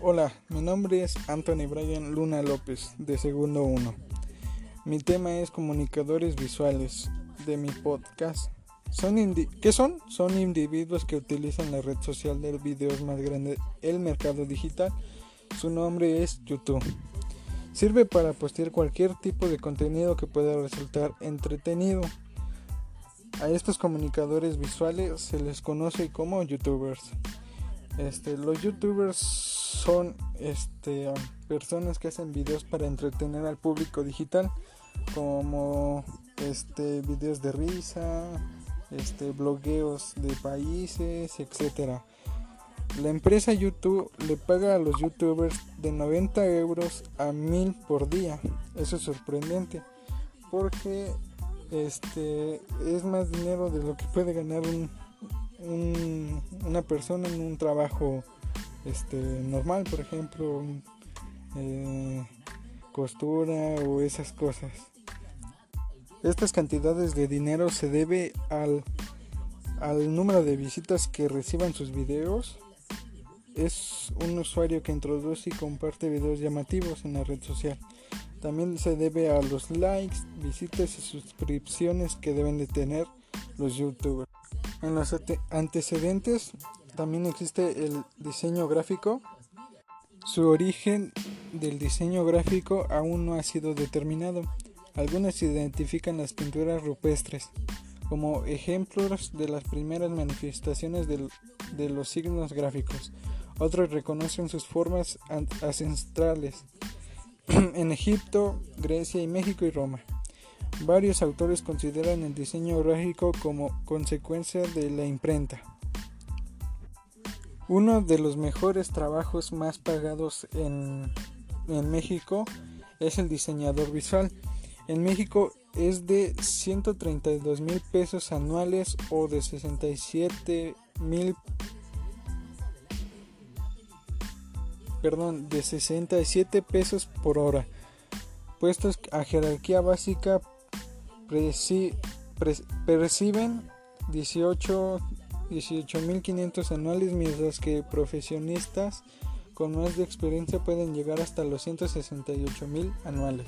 Hola, mi nombre es Anthony Brian Luna López, de segundo 1. Mi tema es comunicadores visuales de mi podcast. Son ¿Qué son? Son individuos que utilizan la red social de videos más grande el mercado digital. Su nombre es YouTube. Sirve para postear cualquier tipo de contenido que pueda resultar entretenido. A estos comunicadores visuales se les conoce como youtubers. Este, los youtubers son este, personas que hacen videos para entretener al público digital, como este, videos de risa, este, blogueos de países, etc. La empresa YouTube le paga a los youtubers de 90 euros a 1000 por día. Eso es sorprendente porque este es más dinero de lo que puede ganar un, una persona en un trabajo este, normal, por ejemplo, eh, costura o esas cosas. Estas cantidades de dinero se debe al, al número de visitas que reciban sus videos. Es un usuario que introduce y comparte videos llamativos en la red social. También se debe a los likes, visitas y suscripciones que deben de tener los youtubers. En los antecedentes también existe el diseño gráfico. Su origen del diseño gráfico aún no ha sido determinado. Algunos identifican las pinturas rupestres como ejemplos de las primeras manifestaciones de los signos gráficos. Otros reconocen sus formas ancestrales en Egipto, Grecia y México y Roma. Varios autores consideran el diseño gráfico como consecuencia de la imprenta. Uno de los mejores trabajos más pagados en, México es el diseñador visual. En México es de 132 mil pesos anuales o de 67 mil perdón de 67 pesos por hora puestos a jerarquía básica perciben 18 18.500 anuales, mientras que profesionistas con más de experiencia pueden llegar hasta los 168.000 anuales.